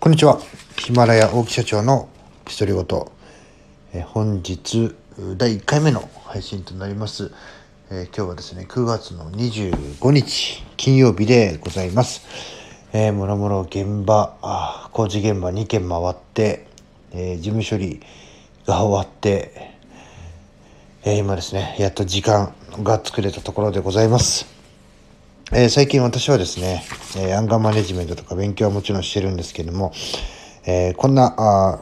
こんにちは。ヒマラヤ大木社長の独り言。え本日第1回目の配信となります、えー、今日はですね、9月の25日金曜日でございます。えー、もろもろ現場あ、工事現場2件回って、えー、事務処理が終わって、えー、今ですね、やっと時間が作れたところでございます。えー、最近私はですね、え、アンガーマネジメントとか勉強はもちろんしてるんですけども、えー、こんな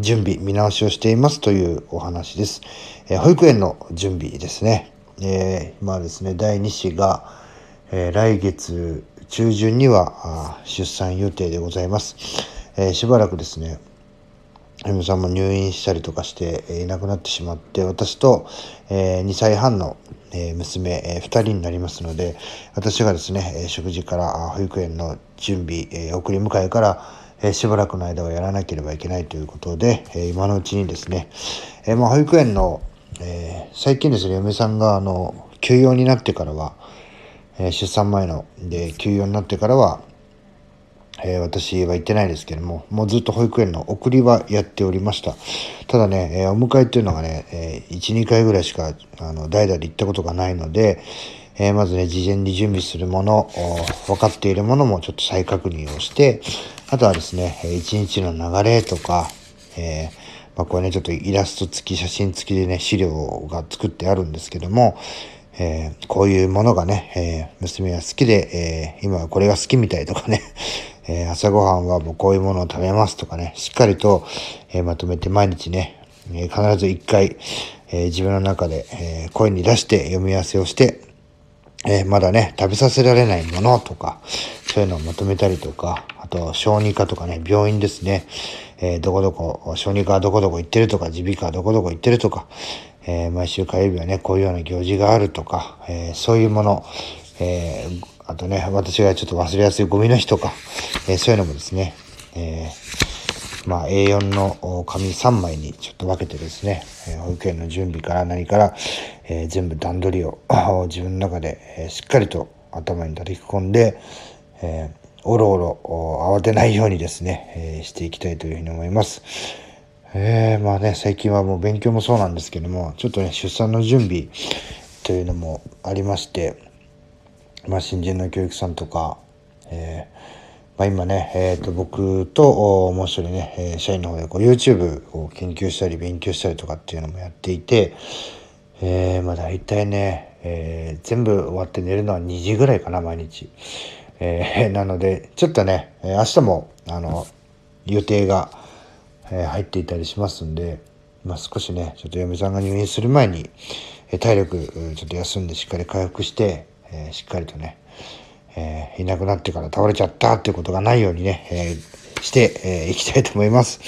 準備、見直しをしていますというお話です。え保育園の準備ですね。え今ですね、第2子が、え来月中旬には出産予定でございます。えしばらくですね、嫁さんも入院したりとかして、いなくなってしまって、私と、え2歳半のえ娘、え2人になりますので、私がですね、食事から保育園の準備、え送り迎えから、えしばらくの間はやらなければいけないということで、え今のうちにですね、えまあ、保育園の、え最近ですね、嫁さんがあの休養になってからは、え出産前ので休養になってからは、えー、私は行ってないですけども、もうずっと保育園の送りはやっておりました。ただね、えー、お迎えっていうのがね、えー、1、2回ぐらいしか、あの、代々で行ったことがないので、えー、まずね、事前に準備するもの、分かっているものもちょっと再確認をして、あとはですね、一日の流れとか、えー、まあ、これね、ちょっとイラスト付き、写真付きでね、資料が作ってあるんですけども、えー、こういうものがね、えー、娘は好きで、えー、今はこれが好きみたいとかね、え朝ごはんはもうこういうものを食べますとかね、しっかりと、えまとめて毎日ね、え必ず一回、え自分の中で、え声に出して読み合わせをして、えまだね、食べさせられないものとか、そういうのをまとめたりとか、あと、小児科とかね、病院ですね、えどこどこ、小児科はどこどこ行ってるとか、耳鼻科はどこどこ行ってるとか、え毎週火曜日はね、こういうような行事があるとか、えそういうもの、えー、あとね、私がちょっと忘れやすいゴミの日とか、えー、そういうのもですね、えー、まあ A4 の紙3枚にちょっと分けてですね、え保育園の準備から何から、え全部段取りを自分の中で、えしっかりと頭に叩き込んで、えおろおろ慌てないようにですね、えしていきたいというふうに思います。えー、まあね、最近はもう勉強もそうなんですけども、ちょっとね、出産の準備というのもありまして、まあ、新人の教育さんとか、えーまあ、今ね、えー、と僕ともう一人ね、えー、社員の方でこう YouTube を研究したり勉強したりとかっていうのもやっていて、えー、まあ大体ね、えー、全部終わって寝るのは2時ぐらいかな毎日、えー、なのでちょっとね明日もあの予定が、えー、入っていたりしますんで、まあ、少しねちょっと嫁さんが入院する前に、え、体力ちょっと休んでしっかり回復してえー、しっかりとね、えー、いなくなってから倒れちゃったっていうことがないようにね、えー、して、えー、いきたいと思います。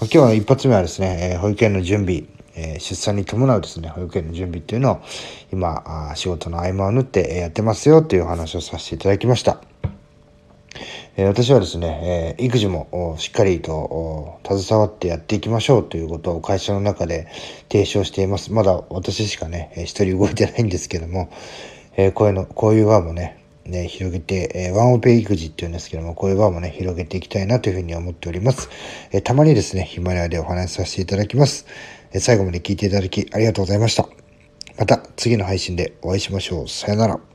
今日は一発目はですね、えー、保育園の準備、えー、出産に伴うですね、保育園の準備っていうのを今、あ仕事の合間を縫ってやってますよっていうお話をさせていただきました。え私はですね、え育児もしっかりと携わってやっていきましょうということを会社の中で提唱しています。まだ私しかね、一人動いてないんですけども、えー、こういうの、こういう輪もね、ね、広げて、えー、ワンオペ育児っていうんですけども、こういう輪もね、広げていきたいなというふうに思っております。えー、たまにですね、ヒマラヤでお話しさせていただきます。えー、最後まで聞いていただきありがとうございました。また次の配信でお会いしましょう。さよなら。